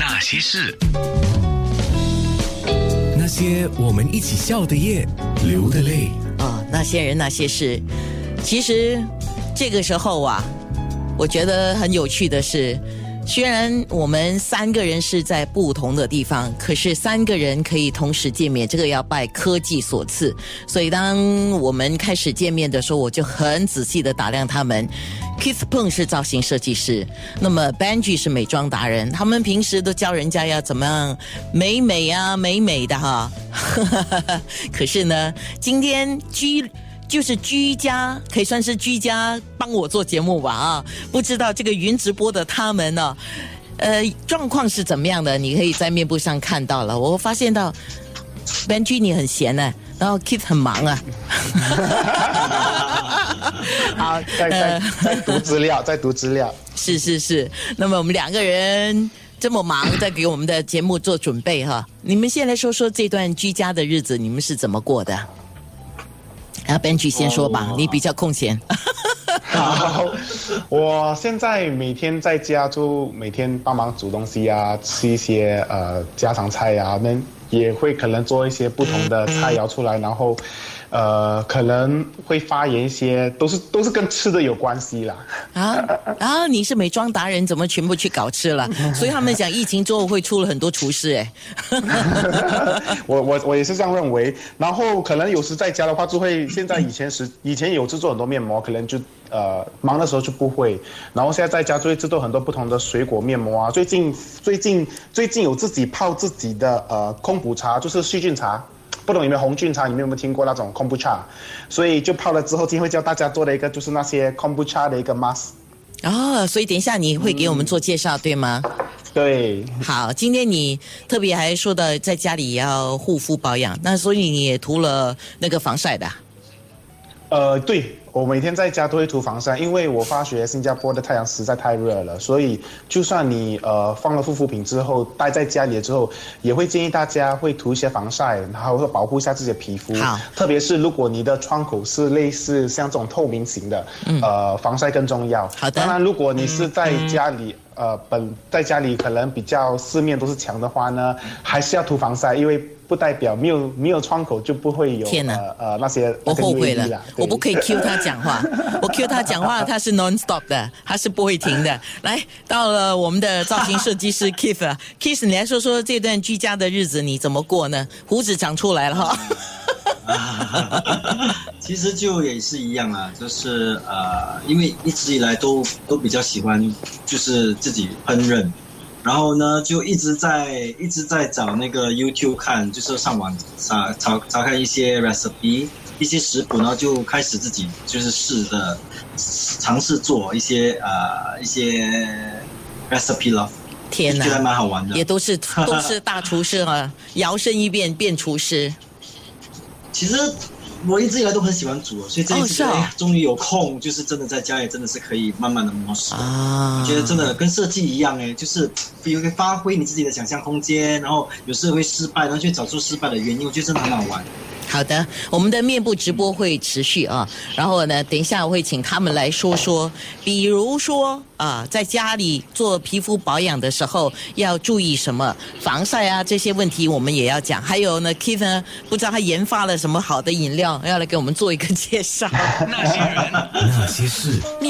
那些事，那些我们一起笑的夜，流的泪。啊，那些人那些事，其实这个时候啊，我觉得很有趣的是，虽然我们三个人是在不同的地方，可是三个人可以同时见面，这个要拜科技所赐。所以当我们开始见面的时候，我就很仔细的打量他们。Keith Peng 是造型设计师，那么 Benji 是美妆达人，他们平时都教人家要怎么样美美啊美美的哈。可是呢，今天居就是居家，可以算是居家帮我做节目吧啊。不知道这个云直播的他们呢，呃，状况是怎么样的？你可以在面部上看到了。我发现到 Benji 你很闲呢、然后 Keith 很忙啊。好，在在在读资料，在读资料。是是是，那么我们两个人这么忙，在给我们的节目做准备哈。你们先来说说这段居家的日子，你们是怎么过的？啊，Benji 先说吧，哦你比较空闲。好，我现在每天在家就每天帮忙煮东西啊，吃一些呃家常菜啊，那也会可能做一些不同的菜肴出来，然后呃可能会发言一些，都是都是跟吃的有关系啦。啊啊！你是美妆达人，怎么全部去搞吃了？所以他们讲疫情之后会出了很多厨师哎。我我我也是这样认为。然后可能有时在家的话，就会现在以前是 以前有制作很多面膜，可能就呃忙的时候就不会。然后现在在家就会制作很多不同的水果面膜啊。最近最近最近有自己泡自己的呃空补茶，就是细菌茶。不懂有没有红菌茶？你们有没有听过那种空 o 茶？所以就泡了之后，今天会教大家做的一个就是那些空 o 茶的一个 mask。哦，所以等一下你会给我们做介绍，对吗？对，好，今天你特别还说的在家里也要护肤保养，那所以你也涂了那个防晒的啊、呃，对我每天在家都会涂防晒，因为我发觉新加坡的太阳实在太热了，所以就算你呃放了护肤品之后，待在家里了之后，也会建议大家会涂一些防晒，然后会保护一下自己的皮肤。好特别是如果你的窗口是类似像这种透明型的，呃，防晒更重要。嗯好的当然，如果你是在家里。呃，本在家里可能比较四面都是墙的话呢，还是要涂防晒，因为不代表没有没有窗口就不会有呃呃那些我后悔了我不可以 Q 他讲话，我 Q 他讲话 他是 non stop 的，他是不会停的。来到了我们的造型设计 师 Keith 啊，Keith 你来说说这段居家的日子你怎么过呢？胡子长出来了哈。其实就也是一样啊，就是呃，因为一直以来都都比较喜欢，就是自己烹饪，然后呢就一直在一直在找那个 YouTube 看，就是上网查查查看一些 recipe 一些食谱，然后就开始自己就是试着尝试做一些呃一些 recipe 了，天就觉得哪，蛮好玩的也。都是 都是大厨师啊，摇身一变变厨师。其实我一直以来都很喜欢煮，所以这一次、哦是哦哎终于有空，就是真的在家里真的是可以慢慢的摸索。啊我觉得真的跟设计一样哎，就是有个发挥你自己的想象空间，然后有时候会失败，然后去找出失败的原因，我觉得真的很好玩。好的，我们的面部直播会持续啊，然后呢，等一下我会请他们来说说，比如说啊，在家里做皮肤保养的时候要注意什么，防晒啊这些问题我们也要讲。还有呢，Keith 呢，不知道他研发了什么好的饮料，要来给我们做一个介绍。那些人。那些事。面